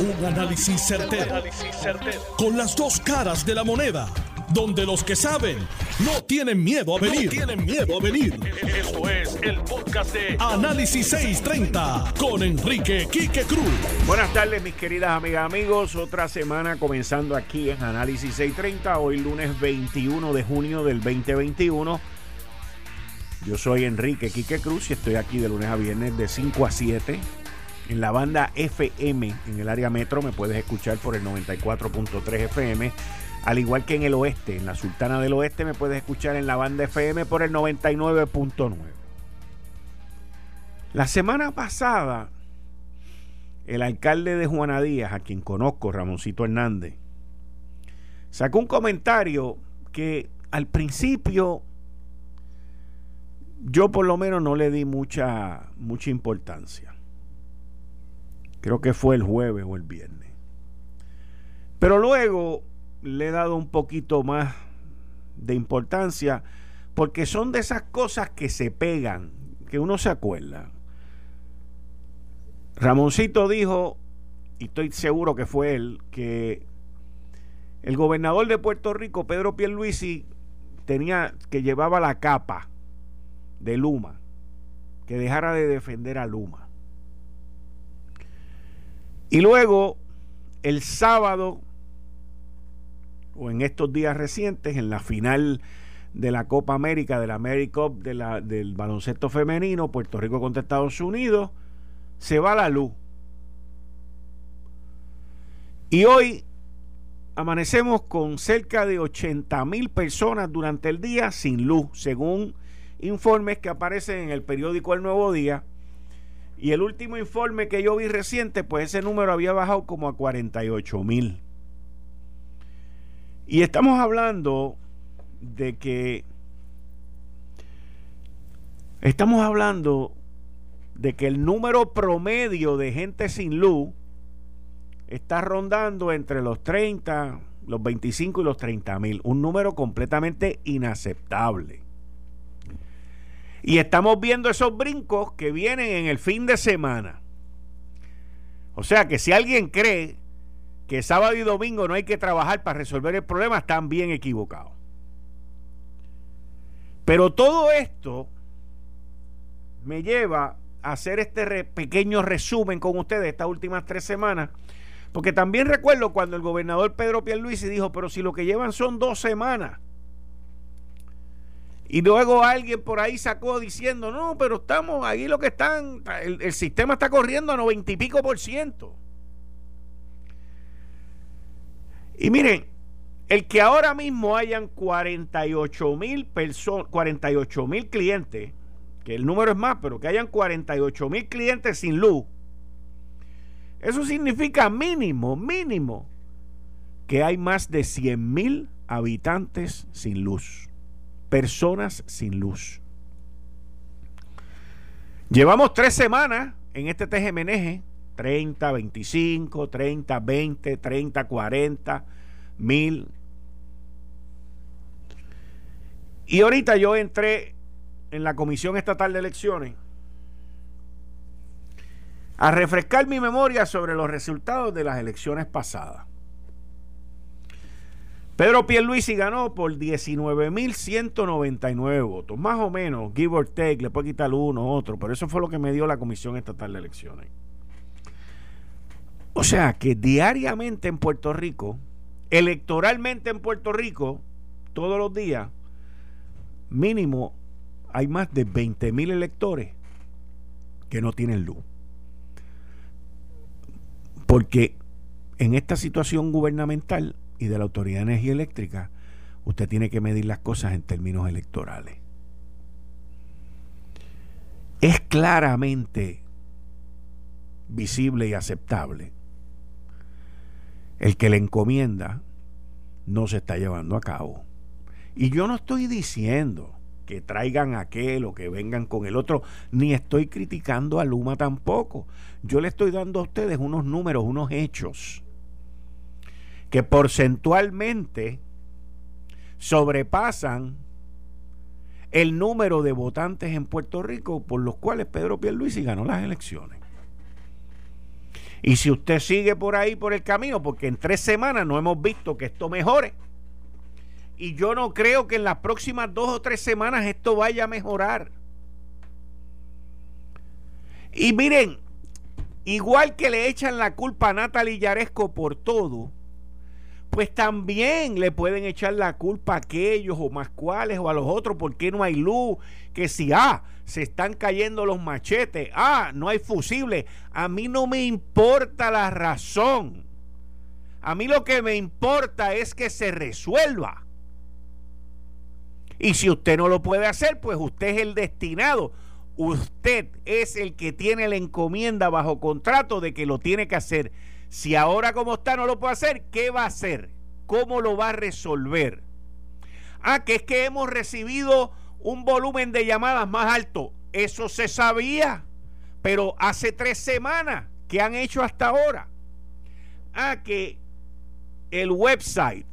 Un análisis certero, Con las dos caras de la moneda. Donde los que saben no tienen miedo a venir. tienen miedo a venir. Esto es el podcast de Análisis 630 con Enrique Quique Cruz. Buenas tardes, mis queridas amigas, amigos. Otra semana comenzando aquí en Análisis 630. Hoy lunes 21 de junio del 2021. Yo soy Enrique Quique Cruz y estoy aquí de lunes a viernes de 5 a 7 en la banda FM en el área metro. Me puedes escuchar por el 94.3 FM. Al igual que en el oeste, en la Sultana del Oeste, me puedes escuchar en la banda FM por el 99.9. La semana pasada, el alcalde de Juana Díaz, a quien conozco, Ramoncito Hernández, sacó un comentario que al principio yo por lo menos no le di mucha, mucha importancia. Creo que fue el jueves o el viernes. Pero luego le he dado un poquito más de importancia porque son de esas cosas que se pegan, que uno se acuerda. Ramoncito dijo, y estoy seguro que fue él, que el gobernador de Puerto Rico, Pedro Pierluisi, tenía que llevaba la capa de Luma, que dejara de defender a Luma. Y luego, el sábado, o en estos días recientes, en la final de la Copa América, de la AmeriCup de del baloncesto femenino, Puerto Rico contra Estados Unidos, se va la luz. Y hoy amanecemos con cerca de 80 mil personas durante el día sin luz, según informes que aparecen en el periódico El Nuevo Día. Y el último informe que yo vi reciente, pues ese número había bajado como a 48 mil. Y estamos hablando de que estamos hablando de que el número promedio de gente sin luz está rondando entre los 30, los 25 y los 30 mil. Un número completamente inaceptable. Y estamos viendo esos brincos que vienen en el fin de semana. O sea que si alguien cree que sábado y domingo no hay que trabajar para resolver el problema, están bien equivocados. Pero todo esto me lleva a hacer este pequeño resumen con ustedes estas últimas tres semanas. Porque también recuerdo cuando el gobernador Pedro Pierluisi dijo, pero si lo que llevan son dos semanas y luego alguien por ahí sacó diciendo, no, pero estamos ahí lo que están, el, sistema está corriendo a noventa y pico por ciento. Y miren, el que ahora mismo hayan 48 mil personas, 48 mil clientes, que el número es más, pero que hayan 48 mil clientes sin luz, eso significa mínimo, mínimo, que hay más de 100 mil habitantes sin luz personas sin luz. Llevamos tres semanas en este TGMNG, 30, 25, 30, 20, 30, 40, mil. Y ahorita yo entré en la Comisión Estatal de Elecciones a refrescar mi memoria sobre los resultados de las elecciones pasadas. Pedro Pierluisi ganó por 19.199 votos, más o menos, give or take, le puede quitar uno, otro, pero eso fue lo que me dio la Comisión Estatal de Elecciones. O sea que diariamente en Puerto Rico, electoralmente en Puerto Rico, todos los días, mínimo hay más de 20.000 electores que no tienen luz. Porque en esta situación gubernamental y de la Autoridad de Energía Eléctrica, usted tiene que medir las cosas en términos electorales. Es claramente visible y aceptable el que le encomienda no se está llevando a cabo. Y yo no estoy diciendo que traigan aquel o que vengan con el otro, ni estoy criticando a Luma tampoco. Yo le estoy dando a ustedes unos números, unos hechos que porcentualmente sobrepasan el número de votantes en Puerto Rico por los cuales Pedro Pierluisi ganó las elecciones. Y si usted sigue por ahí, por el camino, porque en tres semanas no hemos visto que esto mejore, y yo no creo que en las próximas dos o tres semanas esto vaya a mejorar. Y miren, igual que le echan la culpa a Natalie Yaresco por todo, pues también le pueden echar la culpa a aquellos o más cuales o a los otros porque no hay luz, que si ah, se están cayendo los machetes, ah, no hay fusibles. A mí no me importa la razón. A mí lo que me importa es que se resuelva. Y si usted no lo puede hacer, pues usted es el destinado. Usted es el que tiene la encomienda bajo contrato de que lo tiene que hacer. Si ahora como está no lo puede hacer, ¿qué va a hacer? ¿Cómo lo va a resolver? Ah, que es que hemos recibido un volumen de llamadas más alto. Eso se sabía, pero hace tres semanas que han hecho hasta ahora. Ah, que el website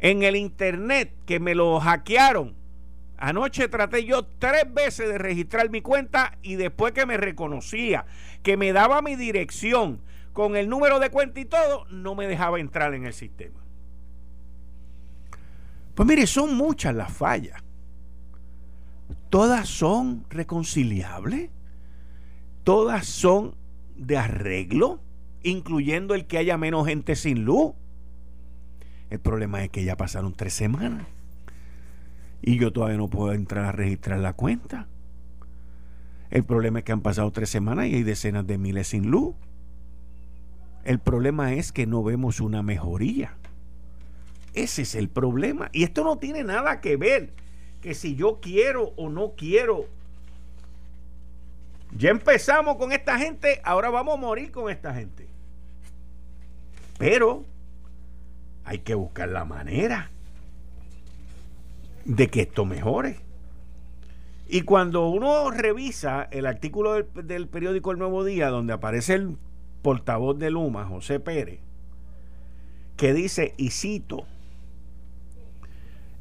en el internet que me lo hackearon. Anoche traté yo tres veces de registrar mi cuenta y después que me reconocía, que me daba mi dirección con el número de cuenta y todo, no me dejaba entrar en el sistema. Pues mire, son muchas las fallas. Todas son reconciliables. Todas son de arreglo, incluyendo el que haya menos gente sin luz. El problema es que ya pasaron tres semanas y yo todavía no puedo entrar a registrar la cuenta. El problema es que han pasado tres semanas y hay decenas de miles sin luz. El problema es que no vemos una mejoría. Ese es el problema. Y esto no tiene nada que ver que si yo quiero o no quiero. Ya empezamos con esta gente, ahora vamos a morir con esta gente. Pero hay que buscar la manera de que esto mejore. Y cuando uno revisa el artículo del, periódico El Nuevo Día, donde aparece el portavoz de Luma, José Pérez, que dice, y cito,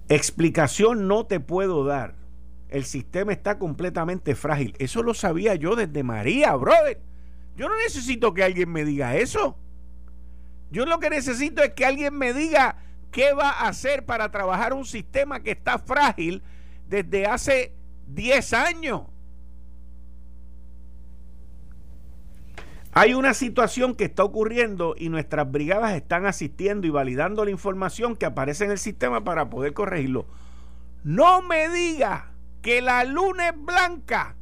explicación no te puedo dar, el sistema está completamente frágil. Eso lo sabía yo desde María, brother. Yo no necesito que alguien me diga eso. Yo lo que necesito es que alguien me diga qué va a hacer para trabajar un sistema que está frágil desde hace 10 años. Hay una situación que está ocurriendo y nuestras brigadas están asistiendo y validando la información que aparece en el sistema para poder corregirlo. No me diga que la luna es blanca.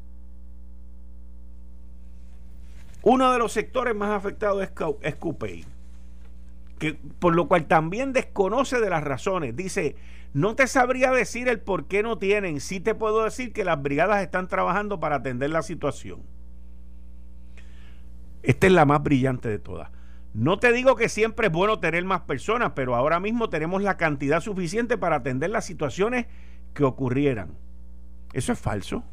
Uno de los sectores más afectados es, es por lo cual también desconoce de las razones. Dice, no te sabría decir el por qué no tienen, sí te puedo decir que las brigadas están trabajando para atender la situación. Esta es la más brillante de todas. No te digo que siempre es bueno tener más personas, pero ahora mismo tenemos la cantidad suficiente para atender las situaciones que ocurrieran. Eso es falso.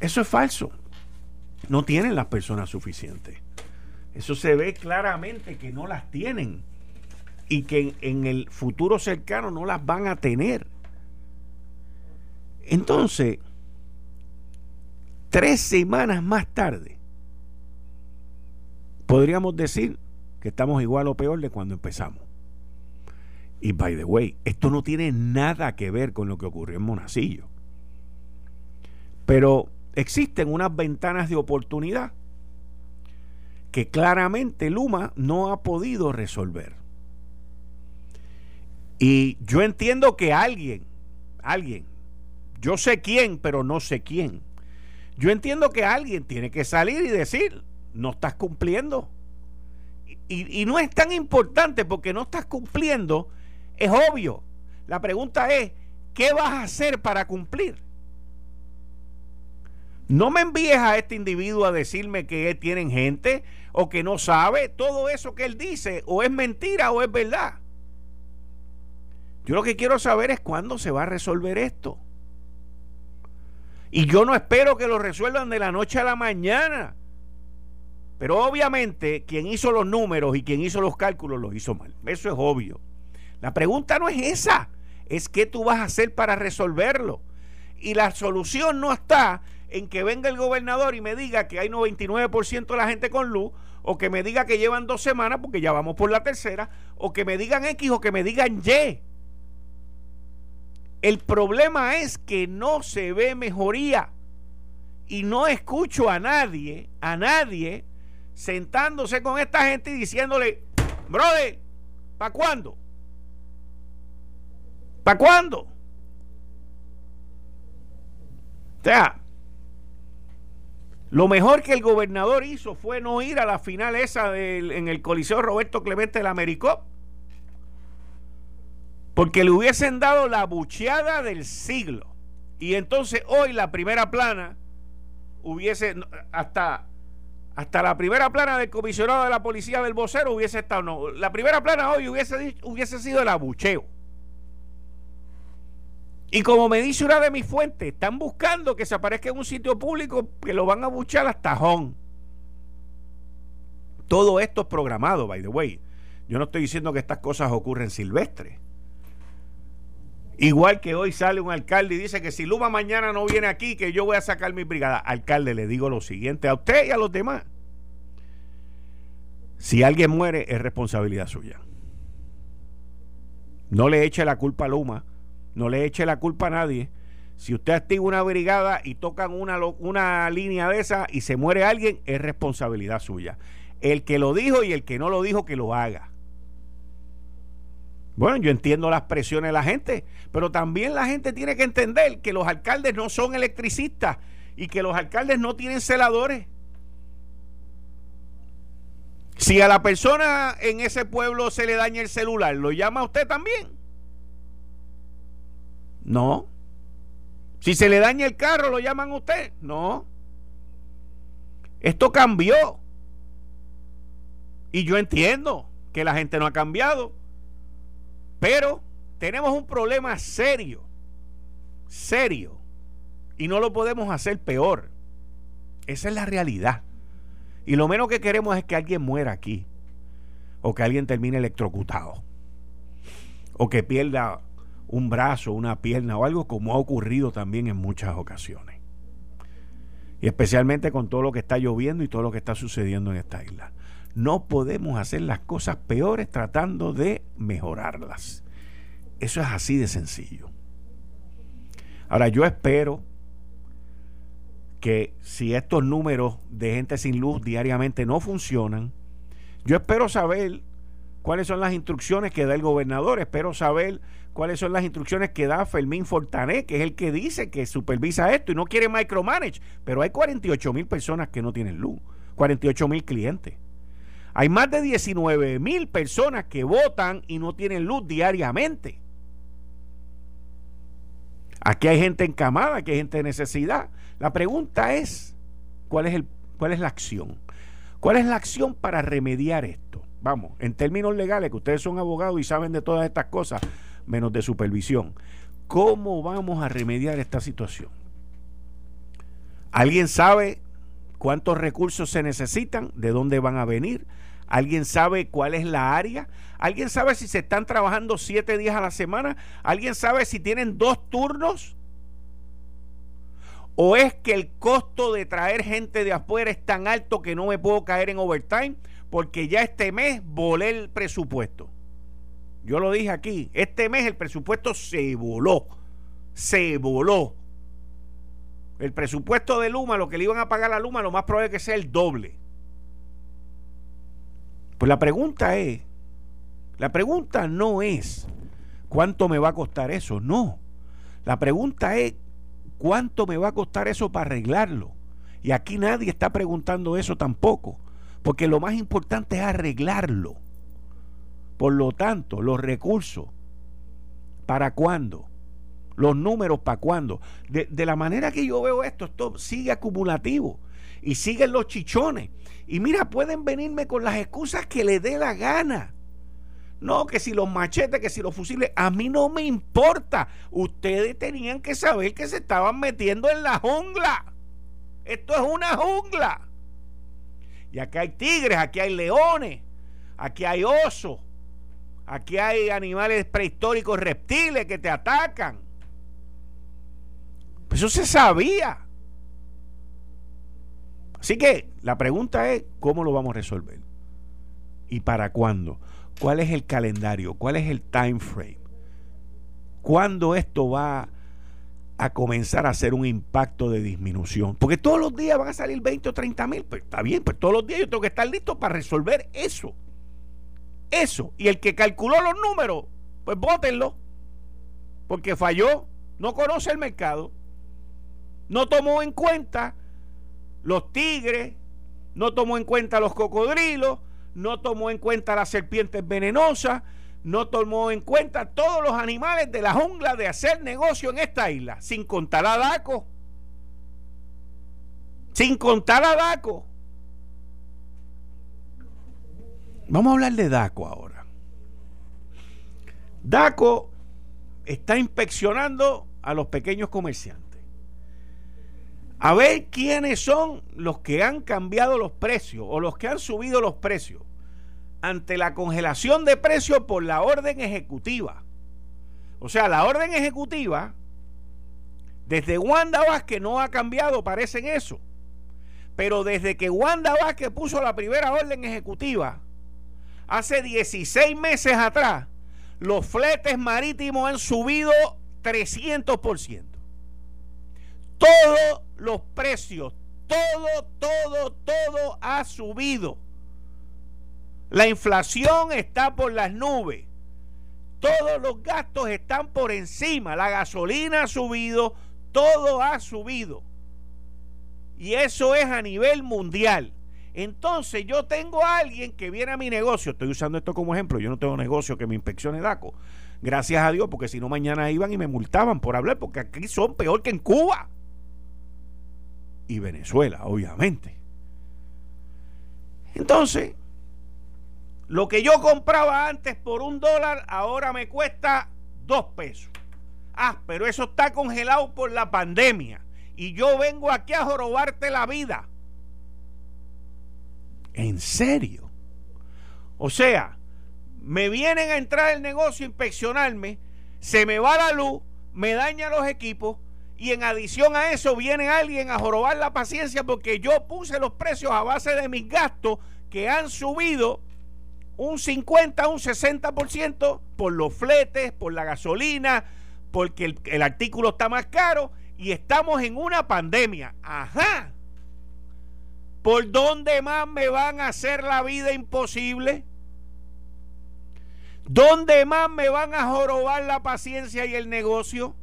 Eso es falso. No tienen las personas suficientes. Eso se ve claramente que no las tienen y que en, el futuro cercano no las van a tener. Entonces, tres semanas más tarde, podríamos decir que estamos igual o peor de cuando empezamos. Y by the way, esto no tiene nada que ver con lo que ocurrió en Monacillo. Pero existen unas ventanas de oportunidad que claramente Luma no ha podido resolver. Y yo entiendo que alguien, alguien, yo sé quién, pero no sé quién. Yo entiendo que alguien tiene que salir y decir, no estás cumpliendo. Y, y, no es tan importante porque no estás cumpliendo, es obvio. La pregunta es, ¿qué vas a hacer para cumplir? No me envíes a este individuo a decirme que tienen gente o que no sabe. Todo eso que él dice o es mentira o es verdad. Yo lo que quiero saber es cuándo se va a resolver esto. Y yo no espero que lo resuelvan de la noche a la mañana. Pero obviamente quien hizo los números y quien hizo los cálculos los hizo mal. Eso es obvio. La pregunta no es esa. Es qué tú vas a hacer para resolverlo. Y la solución no está en que venga el gobernador y me diga que hay 99% de la gente con luz, o que me diga que llevan dos semanas, porque ya vamos por la tercera, o que me digan X o que me digan Y. El problema es que no se ve mejoría y no escucho a nadie, a nadie, sentándose con esta gente y diciéndole, brother, ¿para cuándo? ¿Para cuándo? O sea, lo mejor que el gobernador hizo fue no ir a la final esa en el Coliseo Roberto Clemente del Americó. Porque le hubiesen dado la bucheada del siglo. Y entonces hoy la primera plana hubiese, hasta, hasta la primera plana del comisionado de la policía del vocero hubiese estado, la primera plana hoy hubiese, hubiese sido el abucheo. Y como me dice una de mis fuentes, están buscando que se aparezca en un sitio público que lo van a buchar hasta tajón. Todo esto es programado, by the way. Yo no estoy diciendo que estas cosas ocurren silvestres. Igual que hoy sale un alcalde y dice que si Luma mañana no viene aquí, que yo voy a sacar mi brigada. Alcalde, le digo lo siguiente a usted y a los demás. Si alguien muere, es responsabilidad suya. No le eche la culpa a Luma no le eche la culpa a nadie. Si usted activa una brigada y tocan una, una línea de esa y se muere alguien, es responsabilidad suya. El que lo dijo y el que no lo dijo, que lo haga. Bueno, yo entiendo las presiones de la gente, pero también la gente tiene que entender que los alcaldes no son electricistas y que los alcaldes no tienen celadores. Si a la persona en ese pueblo se le daña el celular, ¿lo llama usted también? No. Si se le daña el carro, ¿lo llaman a usted? No. Esto cambió. Y yo entiendo que la gente no ha cambiado. Pero tenemos un problema serio. Serio. Y no lo podemos hacer peor. Esa es la realidad. Y lo menos que queremos es que alguien muera aquí. O que alguien termine electrocutado. O que pierda un brazo, una pierna o algo como ha ocurrido también en muchas ocasiones. Y especialmente con todo lo que está lloviendo y todo lo que está sucediendo en esta isla. No podemos hacer las cosas peores tratando de mejorarlas. Eso es así de sencillo. Ahora yo espero que si estos números de gente sin luz diariamente no funcionan, yo espero saber cuáles son las instrucciones que da el gobernador, espero saber cuáles son las instrucciones que da Fermín Fortané, que es el que dice que supervisa esto y no quiere micromanage, pero hay 48 mil personas que no tienen luz, 48 mil clientes. Hay más de 19 mil personas que votan y no tienen luz diariamente. Aquí hay gente encamada, aquí hay gente de necesidad. La pregunta es, ¿cuál es, el, cuál es la acción? ¿Cuál es la acción para remediar esto? Vamos, en términos legales, que ustedes son abogados y saben de todas estas cosas, menos de supervisión. ¿Cómo vamos a remediar esta situación? ¿Alguien sabe cuántos recursos se necesitan? ¿De dónde van a venir? ¿Alguien sabe cuál es la área? ¿Alguien sabe si se están trabajando siete días a la semana? ¿Alguien sabe si tienen dos turnos? ¿O es que el costo de traer gente de afuera es tan alto que no me puedo caer en overtime? Porque ya este mes volé el presupuesto. Yo lo dije aquí, este mes el presupuesto se voló, se voló. El presupuesto de Luma, lo que le iban a pagar a Luma, lo más probable es que sea el doble. Pues la pregunta es, la pregunta no es cuánto me va a costar eso, no. La pregunta es cuánto me va a costar eso para arreglarlo. Y aquí nadie está preguntando eso tampoco, porque lo más importante es arreglarlo. Por lo tanto, los recursos, ¿para cuándo? Los números, ¿para cuándo? De, la manera que yo veo esto, esto sigue acumulativo y siguen los chichones. Y mira, pueden venirme con las excusas que le dé la gana. No, que si los machetes, que si los fusiles, a mí no me importa. Ustedes tenían que saber que se estaban metiendo en la jungla. Esto es una jungla. Y aquí hay tigres, aquí hay leones, aquí hay osos, Aquí hay animales prehistóricos, reptiles que te atacan. Eso se sabía. Así que la pregunta es, ¿cómo lo vamos a resolver? ¿Y para cuándo? ¿Cuál es el calendario? ¿Cuál es el time frame? ¿Cuándo esto va a comenzar a hacer un impacto de disminución? Porque todos los días van a salir 20 o 30 mil. Pues está bien, pues todos los días yo tengo que estar listo para resolver eso. Eso. Y el que calculó los números, pues bótenlo. Porque falló, no conoce el mercado, no tomó en cuenta los tigres, no tomó en cuenta los cocodrilos, no tomó en cuenta las serpientes venenosas, no tomó en cuenta todos los animales de la jungla de hacer negocio en esta isla, sin contar a Daco. Sin contar a Daco. Vamos a hablar de Daco ahora. Daco está inspeccionando a los pequeños comerciantes. A ver quiénes son los que han cambiado los precios o los que han subido los precios ante la congelación de precios por la orden ejecutiva. O sea, la orden ejecutiva, desde Wanda Vázquez no ha cambiado, parece en eso. Pero desde que Wanda Vázquez puso la primera orden ejecutiva, hace 16 meses atrás, los fletes marítimos han subido 300%. Todos los precios, todo, todo, todo ha subido. La inflación está por las nubes. Todos los gastos están por encima. La gasolina ha subido, todo ha subido. Y eso es a nivel mundial. Entonces yo tengo a alguien que viene a mi negocio, estoy usando esto como ejemplo, yo no tengo negocio que me inspeccione DACO, gracias a Dios, porque si no mañana iban y me multaban por hablar, porque aquí son peor que en Cuba y Venezuela, obviamente. Entonces, lo que yo compraba antes por un dólar, ahora me cuesta dos pesos. Ah, pero eso está congelado por la pandemia. Y yo vengo aquí a jorobarte la vida. ¿En serio? O sea, me vienen a entrar el negocio a inspeccionarme, se me va la luz, me daña los equipos y en adición a eso viene alguien a jorobar la paciencia porque yo puse los precios a base de mis gastos que han subido un 50, un 60% por los fletes, por la gasolina, porque el, el artículo está más caro y estamos en una pandemia. Ajá. ¿Por dónde más me van a hacer la vida imposible? ¿Dónde más me van a jorobar la paciencia y el negocio?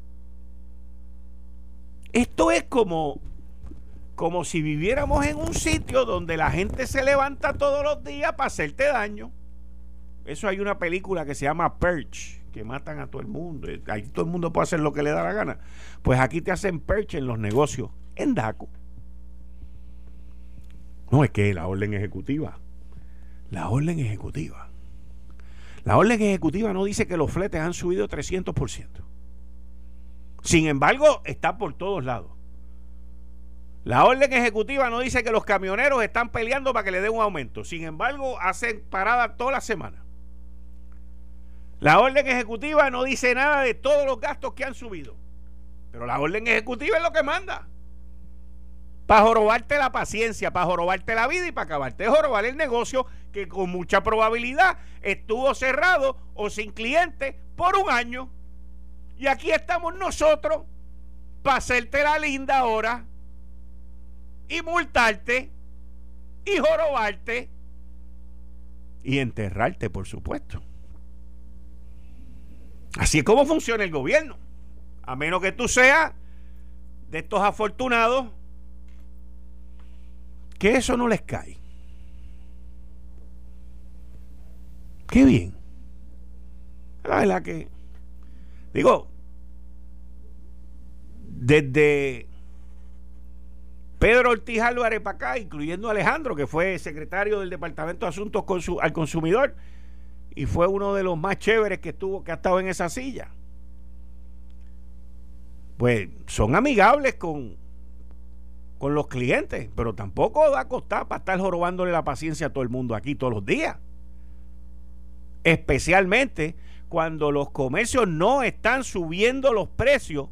Esto es como, como si viviéramos en un sitio donde la gente se levanta todos los días para hacerte daño. Eso hay una película que se llama Perch, que matan a todo el mundo. Ahí todo el mundo puede hacer lo que le da la gana. Pues aquí te hacen Perch en los negocios, en DACO. No es que la orden ejecutiva. La orden ejecutiva. La orden ejecutiva no dice que los fletes han subido 300%. Sin embargo, está por todos lados. La orden ejecutiva no dice que los camioneros están peleando para que le den un aumento. Sin embargo, hacen parada toda la semana. La orden ejecutiva no dice nada de todos los gastos que han subido. Pero la orden ejecutiva es lo que manda. Para jorobarte la paciencia, para jorobarte la vida y para acabarte de jorobar el negocio que con mucha probabilidad estuvo cerrado o sin cliente por un año. Y aquí estamos nosotros para hacerte la linda ahora y multarte y jorobarte y enterrarte, por supuesto. Así es como funciona el gobierno. A menos que tú seas de estos afortunados que eso no les cae. Qué bien. La verdad que, digo, desde Pedro Ortiz Álvarez para acá, incluyendo Alejandro, que fue secretario del Departamento de Asuntos al Consumidor, y fue uno de los más chéveres que estuvo que ha estado en esa silla. Pues son amigables con, con los clientes, pero tampoco da a costar para estar jorobándole la paciencia a todo el mundo aquí todos los días. Especialmente cuando los comercios no están subiendo los precios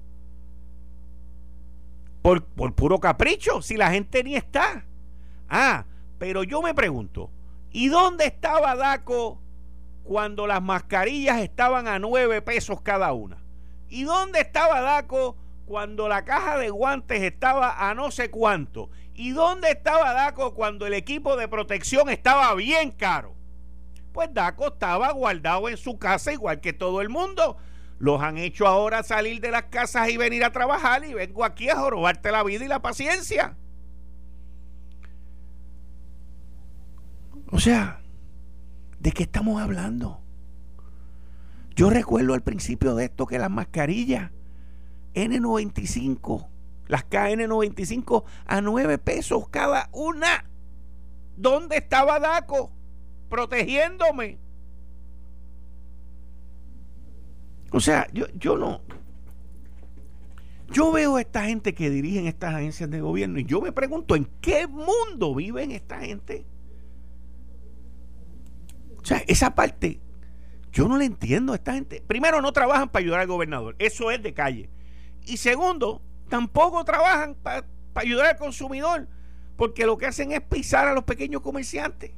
por, por puro capricho, si la gente ni está. Ah, pero yo me pregunto, ¿y dónde estaba Daco cuando las mascarillas estaban a nueve pesos cada una? ¿Y dónde estaba Daco cuando la caja de guantes estaba a no sé cuánto? ¿Y dónde estaba Daco cuando el equipo de protección estaba bien caro? Pues Daco estaba guardado en su casa igual que todo el mundo. Los han hecho ahora salir de las casas y venir a trabajar y vengo aquí a jorobarte la vida y la paciencia. O sea, ¿de qué estamos hablando? Yo recuerdo al principio de esto que las mascarillas N95, las KN95 a 9 pesos cada una. ¿Dónde estaba Daco? Protegiéndome. O sea, yo, yo no. Yo veo a esta gente que dirigen estas agencias de gobierno y yo me pregunto en qué mundo viven esta gente. O sea, esa parte, yo no le entiendo a esta gente. Primero, no trabajan para ayudar al gobernador. Eso es de calle. Y segundo, tampoco trabajan para ayudar al consumidor. Porque lo que hacen es pisar a los pequeños comerciantes.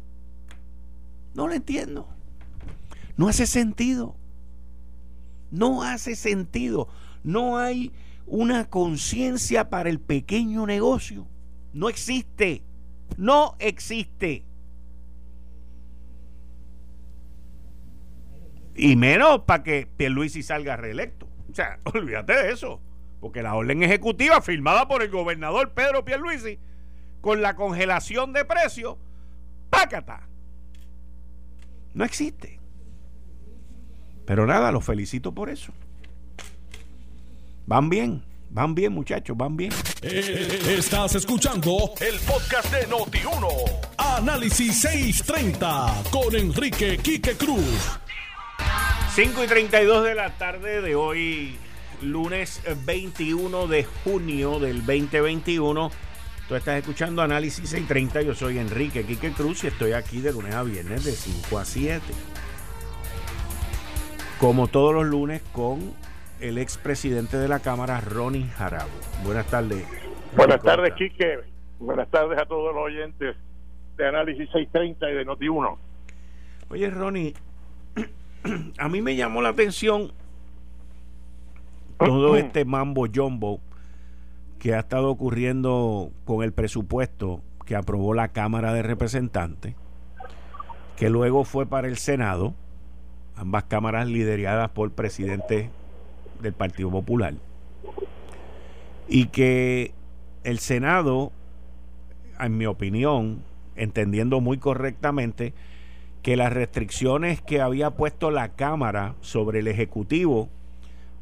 No lo entiendo. No hace sentido. No hace sentido. No hay una conciencia para el pequeño negocio. No existe. No existe. Y menos para que Pierluisi salga reelecto. O sea, olvídate de eso. Porque la orden ejecutiva firmada por el gobernador Pedro Pierluisi con la congelación de precios, pácata. No existe. Pero nada, los felicito por eso. Van bien, van bien muchachos, van bien. Eh, estás escuchando el podcast de Noti1. Análisis 630 con Enrique Quique Cruz. 5 y 32 de la tarde de hoy, lunes 21 de junio del 2021. Tú estás escuchando Análisis 630. Yo soy Enrique Quique Cruz y estoy aquí de lunes a viernes de 5 a 7. Como todos los lunes con el expresidente de la Cámara, Ronnie Jarabo. Buenas tardes. Buenas tardes, Quique. Buenas tardes a todos los oyentes de Análisis 630 y de Noti1. Oye, Ronnie, a mí me llamó la atención todo este mambo jumbo que ha estado ocurriendo con el presupuesto que aprobó la Cámara de Representantes, que luego fue para el Senado, ambas cámaras lideradas por presidente del Partido Popular, y que el Senado, en mi opinión, entendiendo muy correctamente, que las restricciones que había puesto la Cámara sobre el Ejecutivo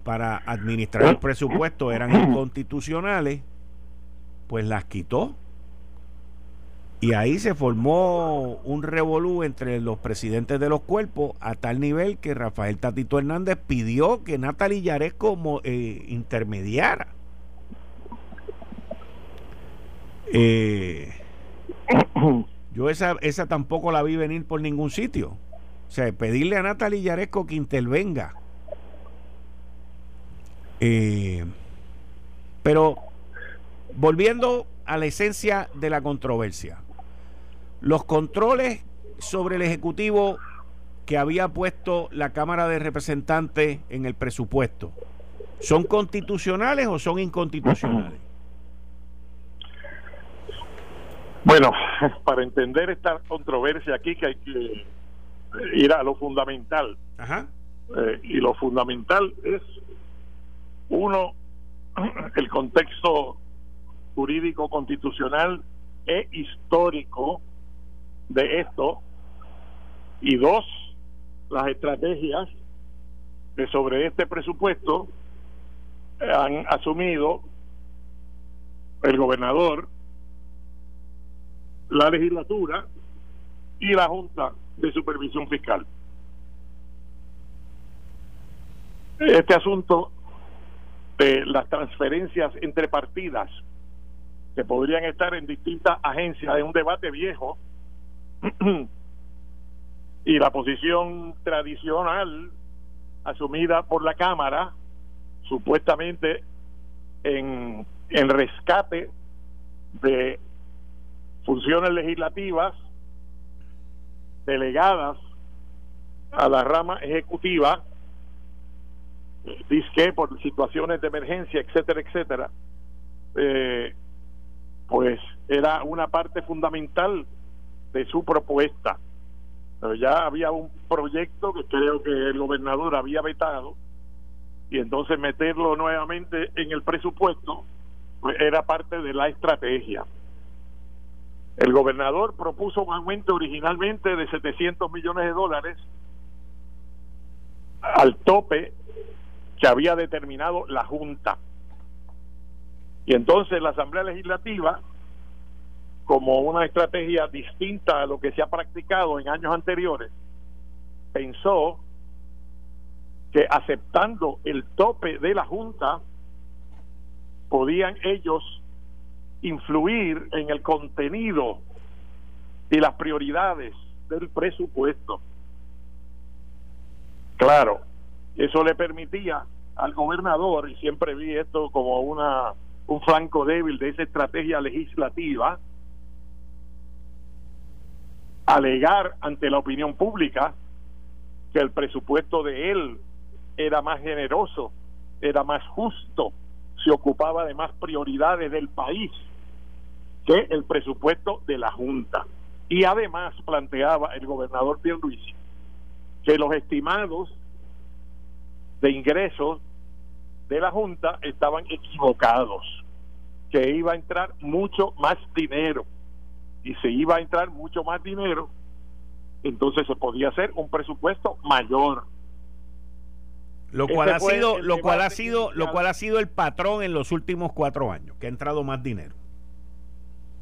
para administrar el presupuesto eran inconstitucionales, pues las quitó. Y ahí se formó un revolú entre los presidentes de los cuerpos a tal nivel que Rafael Tatito Hernández pidió que Natalie Yares como eh, intermediara. Eh, yo esa, esa tampoco la vi venir por ningún sitio. O sea, pedirle a Natalie Yaresco que intervenga. Eh, pero volviendo a la esencia de la controversia, los controles sobre el Ejecutivo que había puesto la Cámara de Representantes en el presupuesto, ¿son constitucionales o son inconstitucionales? Bueno, para entender esta controversia aquí que hay que ir a lo fundamental. Eh, y lo fundamental es, uno, el contexto jurídico constitucional e histórico de esto, y dos, las estrategias que sobre este presupuesto han asumido el gobernador la legislatura y la Junta de Supervisión Fiscal. Este asunto de las transferencias entre partidas que podrían estar en distintas agencias es un debate viejo. Y la posición tradicional asumida por la Cámara supuestamente en en rescate de funciones legislativas delegadas a la rama ejecutiva, disque por situaciones de emergencia, etcétera, etcétera, eh, pues era una parte fundamental de su propuesta. Pero ya había un proyecto que creo que el gobernador había vetado y entonces meterlo nuevamente en el presupuesto pues era parte de la estrategia. El gobernador propuso un aumento originalmente de 700 millones de dólares al tope que había determinado la Junta. Y entonces la Asamblea Legislativa, como una estrategia distinta a lo que se ha practicado en años anteriores, pensó que aceptando el tope de la Junta, podían ellos influir en el contenido y las prioridades del presupuesto. Claro, eso le permitía al gobernador, y siempre vi esto como una un flanco débil de esa estrategia legislativa, alegar ante la opinión pública que el presupuesto de él era más generoso, era más justo, se ocupaba de más prioridades del país que el presupuesto de la Junta. Y además planteaba el gobernador Pierluisi que los estimados de ingresos de la Junta estaban equivocados, que iba a entrar mucho más dinero. Y si iba a entrar mucho más dinero, entonces se podía hacer un presupuesto mayor. Lo cual ha sido, lo cual ha sido, lo cual ha sido el patrón en los últimos cuatro años, que ha entrado más dinero.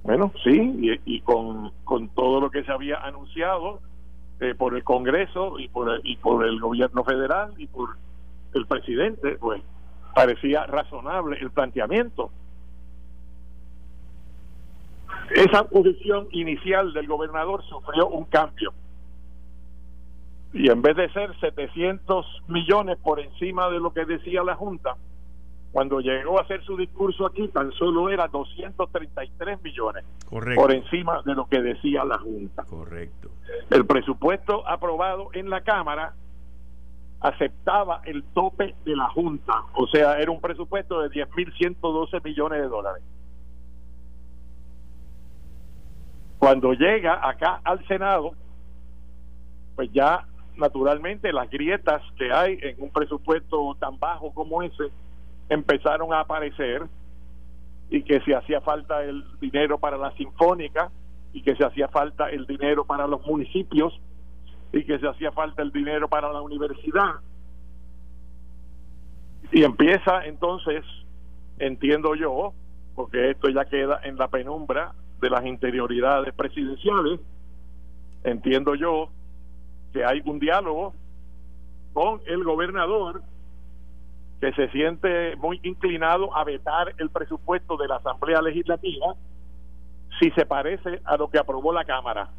Bueno, sí, y, con, con todo lo que se había anunciado eh, por el Congreso y por y por el gobierno federal y por el presidente, pues parecía razonable el planteamiento. Esa posición inicial del gobernador sufrió un cambio. Y en vez de ser 700 millones por encima de lo que decía la Junta, cuando llegó a hacer su discurso aquí, tan solo era 233 millones por encima de lo que decía la Junta. Correcto. El presupuesto aprobado en la Cámara aceptaba el tope de la Junta, o sea, era un presupuesto de 10.112 millones de dólares. Cuando llega acá al Senado, pues ya naturalmente las grietas que hay en un presupuesto tan bajo como ese empezaron a aparecer y que se hacía falta el dinero para la sinfónica y que se hacía falta el dinero para los municipios y que se hacía falta el dinero para la universidad. Y empieza entonces, entiendo yo, porque esto ya queda en la penumbra de las interioridades presidenciales, entiendo yo que hay un diálogo con el gobernador que se siente muy inclinado a vetar el presupuesto de la Asamblea Legislativa si se parece a lo que aprobó la Cámara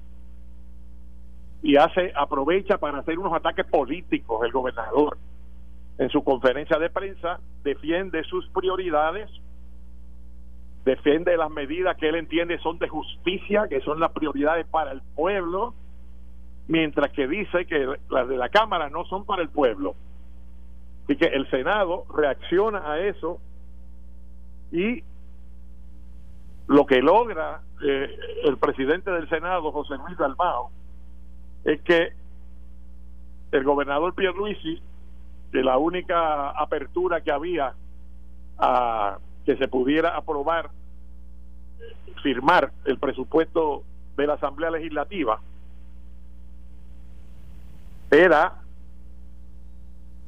y hace aprovecha para hacer unos ataques políticos el gobernador. En su conferencia de prensa defiende sus prioridades, defiende las medidas que él entiende son de justicia, que son las prioridades para el pueblo, mientras que dice que las de la Cámara no son para el pueblo. Y que el Senado reacciona a eso y lo que logra eh, el presidente del Senado, José Luis Dalmao, es que el gobernador Pierluisi, que la única apertura que había a que se pudiera aprobar, firmar el presupuesto de la Asamblea Legislativa, era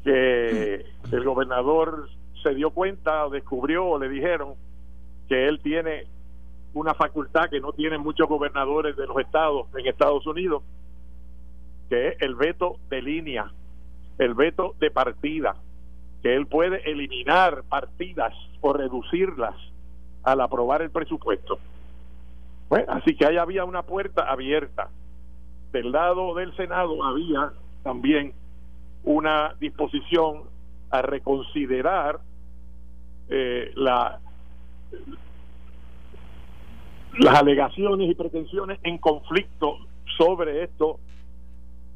que el gobernador se dio cuenta descubrió o le dijeron que él tiene una facultad que no tienen muchos gobernadores de los estados en Estados Unidos que es el veto de línea, el veto de partida, que él puede eliminar partidas o reducirlas al aprobar el presupuesto. Bueno, así que ahí había una puerta abierta. Del lado del Senado había también una disposición a reconsiderar eh, la las alegaciones y pretensiones en conflicto sobre esto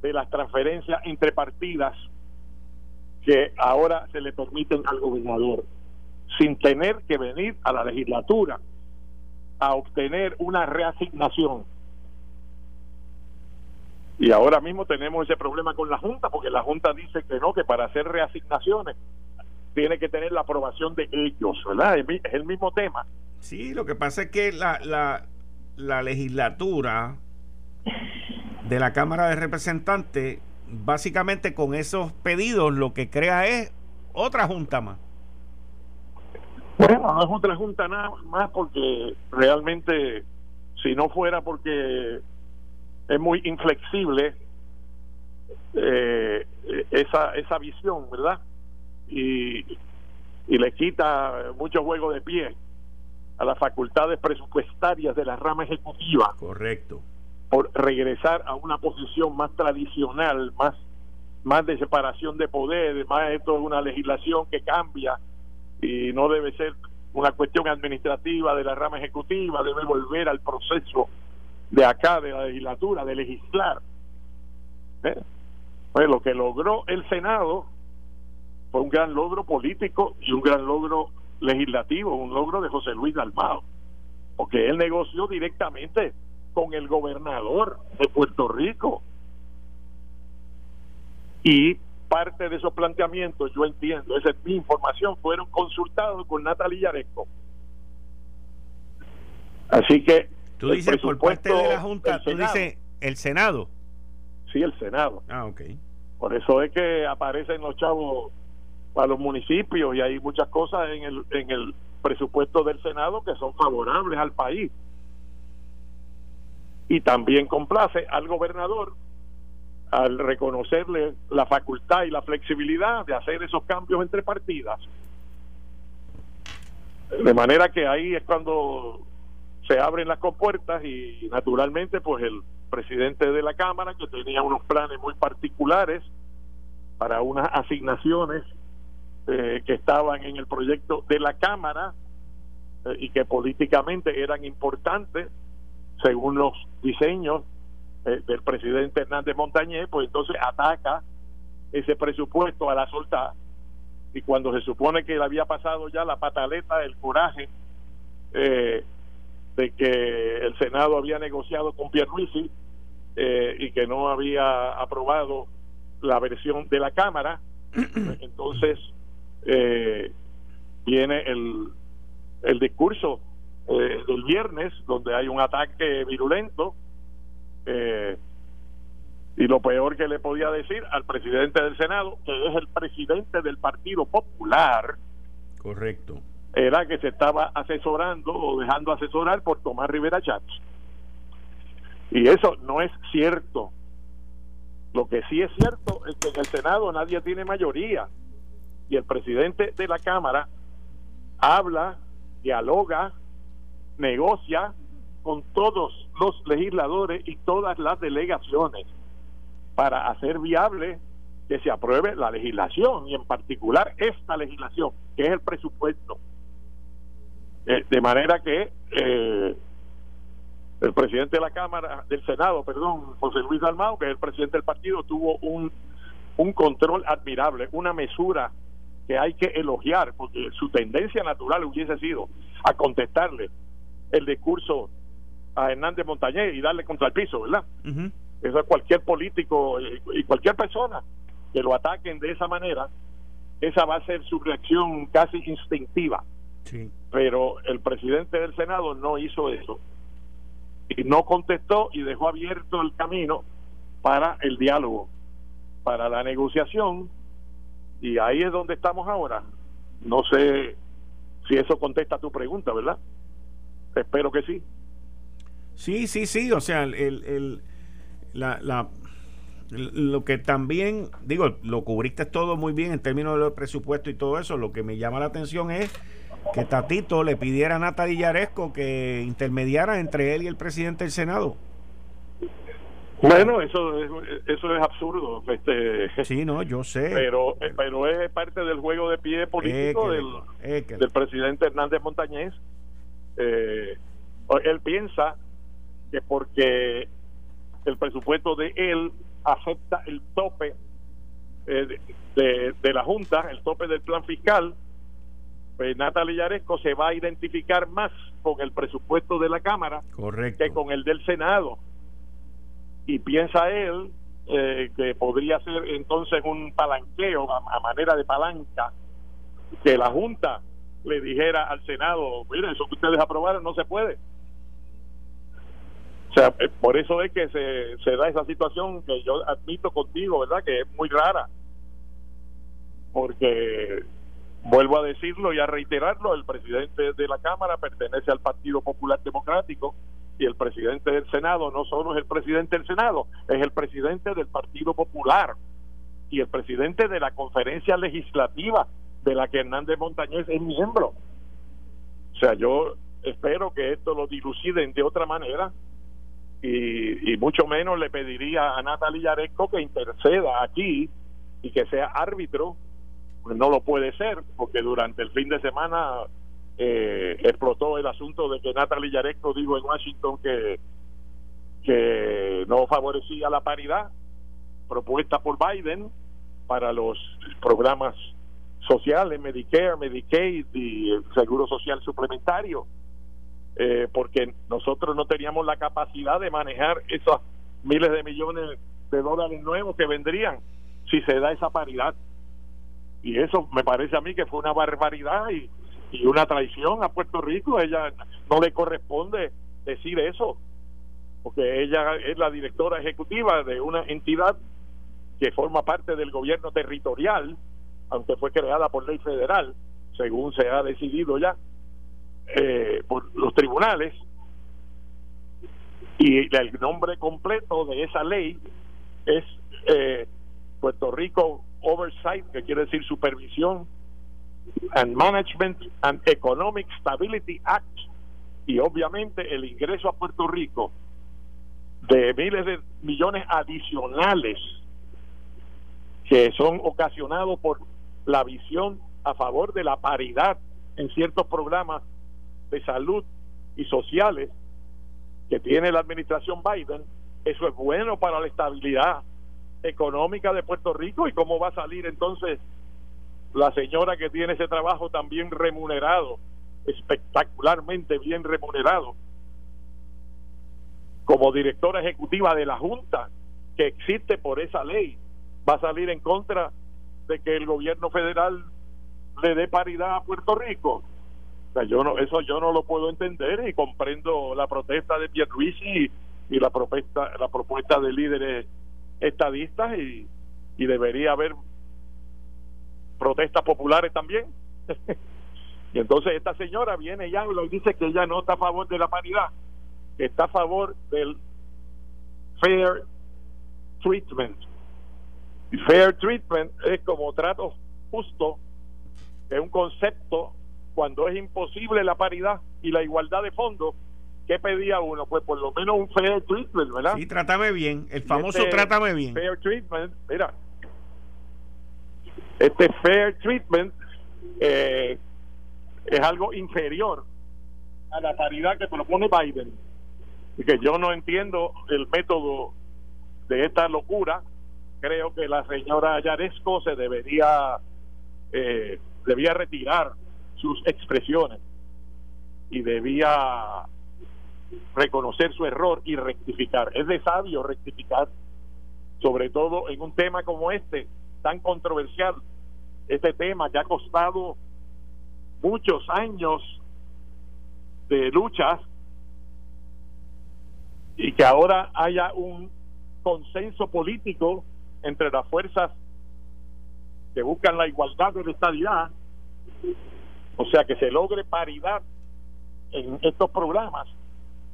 de las transferencias entre partidas que ahora se le permiten al gobernador sin tener que venir a la legislatura a obtener una reasignación. Y ahora mismo tenemos ese problema con la Junta, porque la Junta dice que no, que para hacer reasignaciones tiene que tener la aprobación de ellos, ¿verdad? Es el mismo tema. Sí, lo que pasa es que la, la, la legislatura de la Cámara de Representantes, básicamente con esos pedidos lo que crea es otra junta más. Bueno, no es otra junta nada más porque realmente si no fuera porque es muy inflexible eh, esa, esa visión, ¿verdad? Y, y le quita mucho juego de pie a las facultades presupuestarias de la rama ejecutiva. Correcto. Por regresar a una posición más tradicional, más, más de separación de poderes, más esto es una legislación que cambia y no debe ser una cuestión administrativa de la rama ejecutiva, debe volver al proceso de acá, de la legislatura, de legislar. ¿Eh? Pues lo que logró el Senado fue un gran logro político y un gran logro legislativo, un logro de José Luis Dalmao, porque él negoció directamente con el gobernador de Puerto Rico. Y parte de esos planteamientos, yo entiendo, esa es mi información, fueron consultados con Natalia Yaresco. Así que. Tú dices por parte de la Junta, tú dices el Senado. Sí, el Senado. Ah, ok. Por eso es que aparecen los chavos para los municipios y hay muchas cosas en el, en el presupuesto del Senado que son favorables al país. Y también complace al gobernador al reconocerle la facultad y la flexibilidad de hacer esos cambios entre partidas. De manera que ahí es cuando se abren las compuertas y naturalmente pues el presidente de la Cámara que tenía unos planes muy particulares para unas asignaciones eh, que estaban en el proyecto de la Cámara eh, y que políticamente eran importantes según los diseños eh, del presidente Hernández Montañez, pues entonces ataca ese presupuesto a la solta. Y cuando se supone que le había pasado ya la pataleta del coraje de que el Senado había negociado con Pierluisi eh, y que no había aprobado la versión de la Cámara, entonces eh, viene el, el discurso eh, del viernes, donde hay un ataque virulento, eh, y lo peor que le podía decir al presidente del Senado, que es el presidente del Partido Popular. Correcto. Era que se estaba asesorando o dejando asesorar por Tomás Rivera Chávez. Y eso no es cierto. Lo que sí es cierto es que en el Senado nadie tiene mayoría y el presidente de la Cámara habla, dialoga, negocia con todos los legisladores y todas las delegaciones para hacer viable que se apruebe la legislación y en particular esta legislación, que es el presupuesto. Eh, de manera que eh, el presidente de la Cámara, del Senado, perdón, José Luis Dalmao, que es el presidente del partido, tuvo un, un control admirable, una mesura que hay que elogiar, porque su tendencia natural hubiese sido a contestarle el discurso a Hernández Montañez y darle contra el piso, ¿verdad? Eso es cualquier político y cualquier persona que lo ataquen de esa manera, esa va a ser su reacción casi instintiva. Pero el presidente del Senado no hizo eso. Y no contestó y dejó abierto el camino para el diálogo, para la negociación y ahí es donde estamos ahora. No sé si eso contesta tu pregunta, ¿verdad? Espero que sí. Sí, sí, sí. O sea, el, el, la, la, lo que también, digo, lo cubriste todo muy bien en términos del presupuesto y todo eso. Lo que me llama la atención es que Tatito le pidiera a Yaresco que intermediara entre él y el presidente del Senado. Bueno, eso es, eso es absurdo. Este, sí, no, yo sé. Pero, pero es parte del juego de pie político del, del presidente Hernández Montañez Eh, él piensa que porque el presupuesto de él acepta el tope eh, de, de, la Junta, el tope del plan fiscal, pues Natalia Yaresco se va a identificar más con el presupuesto de la Cámara que con el del Senado. Y piensa él eh, que podría ser entonces un palanqueo a, manera de palanca que la Junta le dijera al Senado, mire, eso que ustedes aprobaron no se puede. O sea, eh, por eso es que se, se da esa situación que yo admito contigo, ¿verdad? Que es muy rara. Porque, vuelvo a decirlo y a reiterarlo, el presidente de la Cámara pertenece al Partido Popular Democrático y el presidente del Senado no solo es el presidente del Senado, es el presidente del Partido Popular y el presidente de la conferencia legislativa de la que Hernández Montañez es miembro. O sea, yo espero que esto lo diluciden de otra manera y, mucho menos le pediría a Natalia Yaresco que interceda aquí y que sea árbitro. Pues no lo puede ser porque durante el fin de semana eh, explotó el asunto de que Natalie Yaresco dijo en Washington que, que no favorecía la paridad propuesta por Biden para los programas sociales, Medicare, Medicaid y el Seguro Social Suplementario, eh, porque nosotros no teníamos la capacidad de manejar esos miles de millones de dólares nuevos que vendrían si se da esa paridad. Y eso me parece a mí que fue una barbaridad y, y una traición a Puerto Rico. Ella no le corresponde decir eso, porque ella es la directora ejecutiva de una entidad que forma parte del gobierno territorial, aunque fue creada por ley federal, según se ha decidido ya eh, por los tribunales. Y el nombre completo de esa ley es eh, Puerto Rico Oversight, que quiere decir supervisión and Management and Economic Stability Act y obviamente el ingreso a Puerto Rico de miles de millones adicionales que son ocasionados por la visión a favor de la paridad en ciertos programas de salud y sociales que tiene la administración Biden, eso es bueno para la estabilidad económica de Puerto Rico y cómo va a salir entonces la señora que tiene ese trabajo también remunerado, espectacularmente bien remunerado, como directora ejecutiva de la Junta que existe por esa ley, va a salir en contra de que el gobierno federal le dé paridad a Puerto Rico. O sea, yo no, eso yo no lo puedo entender y comprendo la protesta de Pierluisi y, y la propuesta, la propuesta de líderes estadistas y, y debería haber protestas populares también. y entonces esta señora viene y dice que ella no está a favor de la paridad, que está a favor del fair treatment. Fair treatment es como trato justo, es un concepto cuando es imposible la paridad y la igualdad de fondos. ¿Qué pedía uno? Pues por lo menos un fair treatment, ¿verdad? Sí, trátame bien, el famoso este trátame bien. Fair treatment, mira, este fair treatment eh, es algo inferior a la paridad que propone Biden. Y que yo no entiendo el método de esta locura. Creo que la señora Yaresco se debería, eh, debía retirar sus expresiones y debía reconocer su error y rectificar. Es de sabio rectificar, sobre todo en un tema como este, tan controversial, este tema que ha costado muchos años de luchas y que ahora haya un consenso político entre las fuerzas que buscan la igualdad de la estabilidad, o sea, que se logre paridad en estos programas,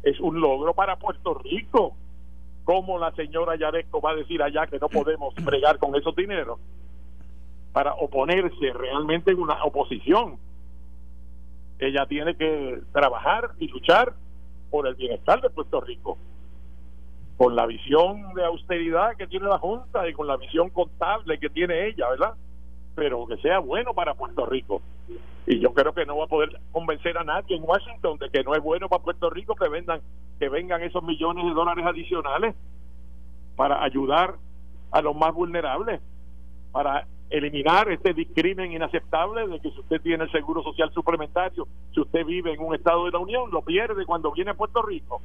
es un logro para Puerto Rico. ¿Cómo la señora Yaresco va a decir allá que no podemos bregar con esos dineros? Para oponerse realmente en una oposición. Ella tiene que trabajar y luchar por el bienestar de Puerto Rico. Con la visión de austeridad que tiene la Junta y con la visión contable que tiene ella, ¿verdad? pero que sea bueno para Puerto Rico. Y yo creo que no va a poder convencer a nadie en Washington de que no es bueno para Puerto Rico que vendan que vengan esos millones de dólares adicionales para ayudar a los más vulnerables, para eliminar este discrimen inaceptable de que si usted tiene el seguro social suplementario, si usted vive en un estado de la Unión, lo pierde cuando viene a Puerto Rico.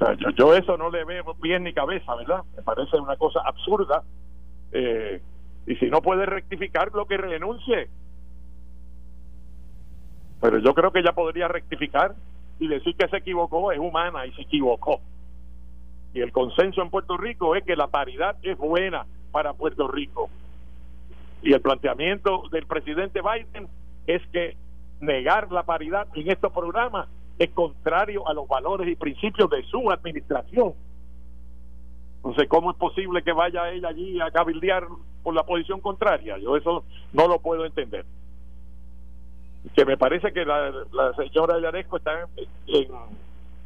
O sea, yo, eso no le veo bien ni cabeza, ¿verdad? Me parece una cosa absurda. Eh, y si no puede rectificar, lo que renuncie. Pero yo creo que ella podría rectificar y decir que se equivocó, es humana y se equivocó. Y el consenso en Puerto Rico es que la paridad es buena para Puerto Rico. Y el planteamiento del presidente Biden es que negar la paridad en estos programas es contrario a los valores y principios de su administración. Entonces, ¿cómo es posible que vaya ella allí a cabildear por la posición contraria? Yo eso no lo puedo entender. Que me parece que la, señora Yaresco está en,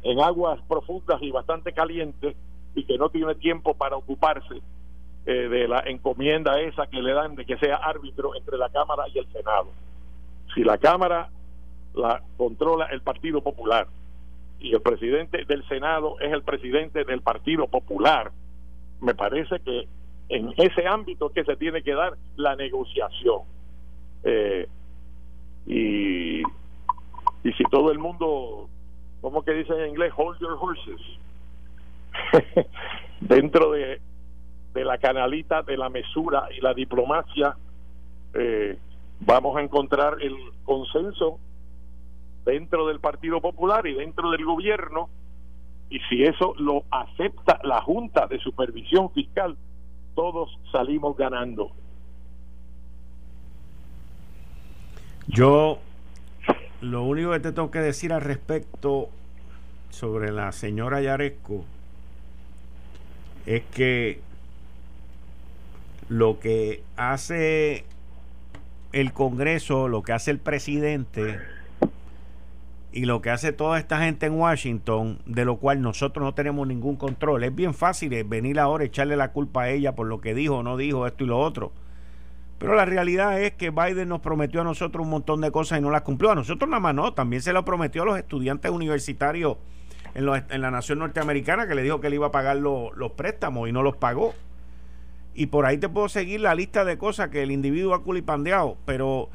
en aguas profundas y bastante calientes y que no tiene tiempo para ocuparse eh, de la encomienda esa que le dan de que sea árbitro entre la Cámara y el Senado. Si la Cámara la controla el Partido Popular y el presidente del Senado es el presidente del Partido Popular, me parece que en ese ámbito que se tiene que dar la negociación. Eh, y, y si todo el mundo como que dice en inglés? Hold your horses. Dentro de, de la canalita de la mesura y la diplomacia, eh, vamos a encontrar el consenso dentro del Partido Popular y dentro del gobierno, y si eso lo acepta la Junta de Supervisión Fiscal, todos salimos ganando. Yo lo único que te tengo que decir al respecto sobre la señora Yaresco es que lo que hace el Congreso, lo que hace el presidente y lo que hace toda esta gente en Washington, de lo cual nosotros no tenemos ningún control. Es bien fácil venir ahora y echarle la culpa a ella por lo que dijo o no dijo esto y lo otro. Pero la realidad es que Biden nos prometió a nosotros un montón de cosas y no las cumplió. A nosotros nada más no, también se lo prometió a los estudiantes universitarios en, en la nación norteamericana que le dijo que le iba a pagar los préstamos y no los pagó. Y por ahí te puedo seguir la lista de cosas que el individuo ha culipandeado. Pero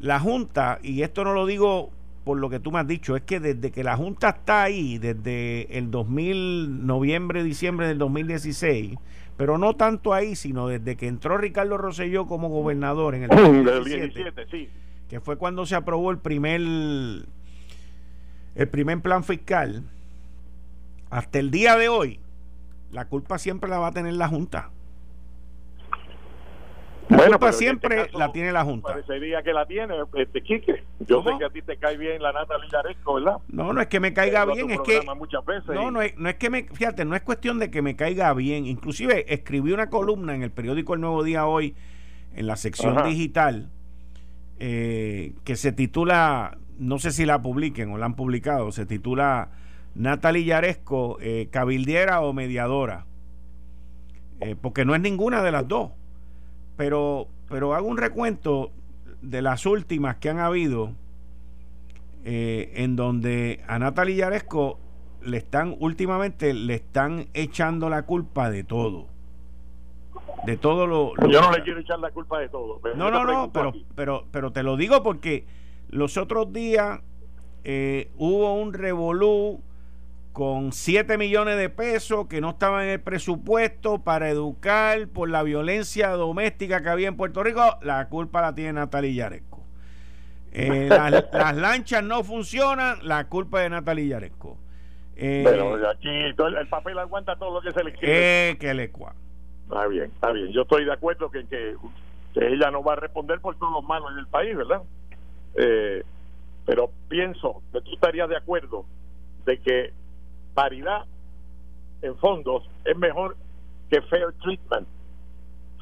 la Junta, y esto no lo digo por lo que tú me has dicho, es que desde que la Junta está ahí, desde el 2000, noviembre, diciembre del 2016, pero no tanto ahí, sino desde que entró Ricardo Rosselló como gobernador en el 2017, sí. que fue cuando se aprobó el primer el primer plan fiscal, hasta el día de hoy, la culpa siempre la va a tener la Junta. La bueno, culpa siempre este la tiene la Junta. Parecería que la tiene, este Quique. Yo sé que a ti te cae bien la Nata Lillaresco, ¿verdad? No, no es que me caiga bien, es que muchas veces no, no es, no es que me, fíjate, no es cuestión de que me caiga bien. Inclusive escribí una columna en el periódico El Nuevo Día hoy, en la sección digital, eh, que se titula, no sé si la publiquen o la han publicado, se titula Natalie Yaresco, eh, cabildiera o mediadora, eh, porque no es ninguna de las dos. Pero, pero hago un recuento de las últimas que han habido, eh, en donde a Natalie Yaresco le están, últimamente le están echando la culpa de todo. De todo lo. Yo no le quiero echar la culpa de todo. no, no, no, pero, pero, pero te lo digo porque los otros días hubo un revolú con 7 millones de pesos que no estaban en el presupuesto para educar por la violencia doméstica que había en Puerto Rico, la culpa la tiene Natalia Yaresco. Eh, las, lanchas no funcionan, la culpa de Natalia Yaresco. Eh, Pero aquí el papel aguanta todo lo que se le quiere. Eh, que le cua. Está bien, está bien. Yo estoy de acuerdo que, que, ella no va a responder por todos los malos en el país, ¿verdad? Eh, pero pienso que tú estarías de acuerdo de que paridad en fondos es mejor que fair treatment.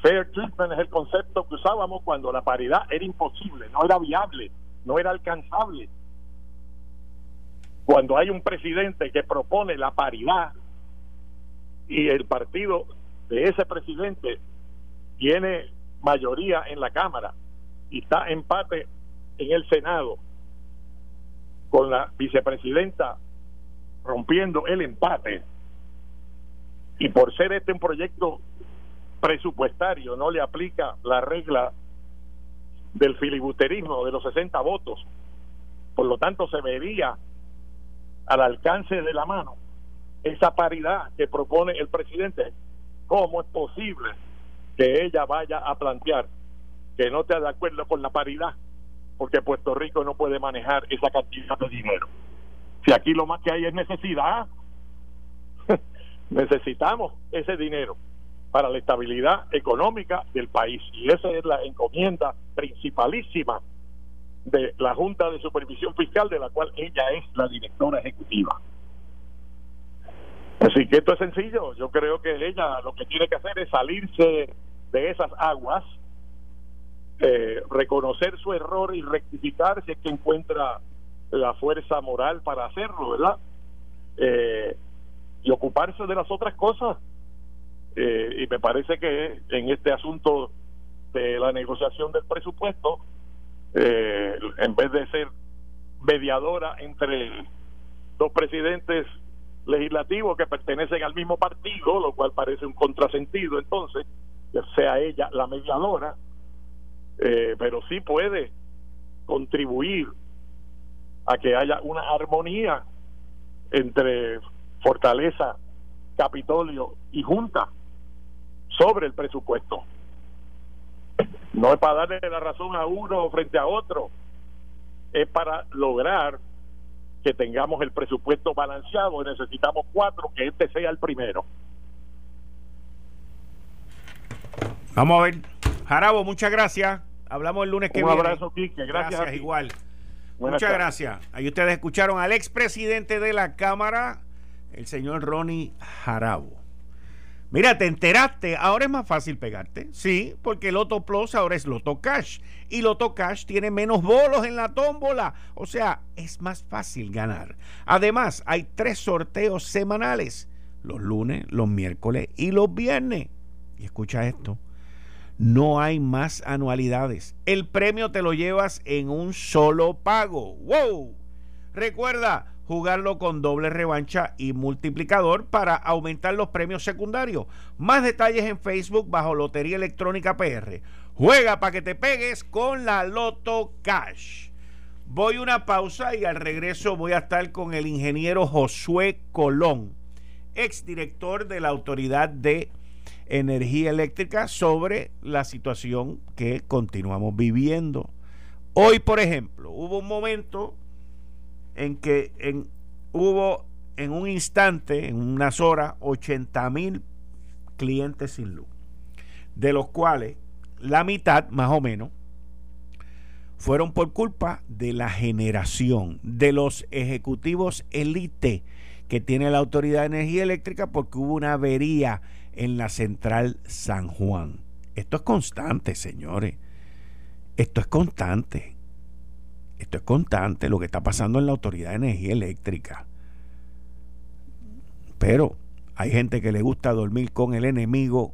Fair treatment es el concepto que usábamos cuando la paridad era imposible, no era viable, no era alcanzable. Cuando hay un presidente que propone la paridad y el partido de ese presidente tiene mayoría en la Cámara y está empate en el Senado con la vicepresidenta rompiendo el empate. Y por ser este un proyecto presupuestario no le aplica la regla del filibusterismo de los 60 votos. Por lo tanto se vería al alcance de la mano esa paridad que propone el presidente. Cómo es posible que ella vaya a plantear que no está de acuerdo con la paridad porque Puerto Rico no puede manejar esa cantidad de dinero. Si aquí lo más que hay es necesidad, necesitamos ese dinero para la estabilidad económica del país. Y esa es la encomienda principalísima de la Junta de Supervisión Fiscal, de la cual ella es la directora ejecutiva. Así que esto es sencillo. Yo creo que ella lo que tiene que hacer es salirse de esas aguas, eh, reconocer su error y rectificar si es que encuentra la fuerza moral para hacerlo, ¿verdad? Eh, y ocuparse de las otras cosas. Eh, y me parece que en este asunto de la negociación del presupuesto, en vez de ser mediadora entre dos presidentes legislativos que pertenecen al mismo partido, lo cual parece un contrasentido entonces, que sea ella la mediadora, eh, pero sí puede contribuir a que haya una armonía entre Fortaleza, Capitolio y Junta sobre el presupuesto. No es para darle la razón a uno frente a otro, es para lograr que tengamos el presupuesto balanceado y necesitamos cuatro, que este sea el primero. Vamos a ver. Jarabo, muchas gracias. Hablamos el lunes que viene. Un abrazo, Quique. Gracias. igual. Muchas gracias. Ahí ustedes escucharon al expresidente de la Cámara, el señor Ronnie Jarabo. Mira, te enteraste, ahora es más fácil pegarte. Sí, porque Loto Plus ahora es Loto Cash. Y Loto Cash tiene menos bolos en la tómbola. O sea, es más fácil ganar. Además, hay tres sorteos semanales. Los lunes, los miércoles y los viernes. Y escucha esto. No hay más anualidades. El premio te lo llevas en un solo pago. ¡Wow! Recuerda, jugarlo con doble revancha y multiplicador para aumentar los premios secundarios. Más detalles en Facebook bajo Lotería Electrónica PR. Juega para que te pegues con la Loto Cash. Voy una pausa y al regreso voy a estar con el ingeniero Josué Colón, exdirector de la Autoridad de Energía Eléctrica, sobre la situación que continuamos viviendo. Hoy, por ejemplo, hubo un momento en que en, hubo en un instante, en unas horas, 80 mil clientes sin luz, de los cuales la mitad, más o menos, fueron por culpa de la generación de los ejecutivos elite que tiene la Autoridad de Energía Eléctrica porque hubo una avería en la central San Juan. Esto es constante, señores. Esto es constante. Esto es constante lo que está pasando en la Autoridad de Energía Eléctrica. Pero hay gente que le gusta dormir con el enemigo,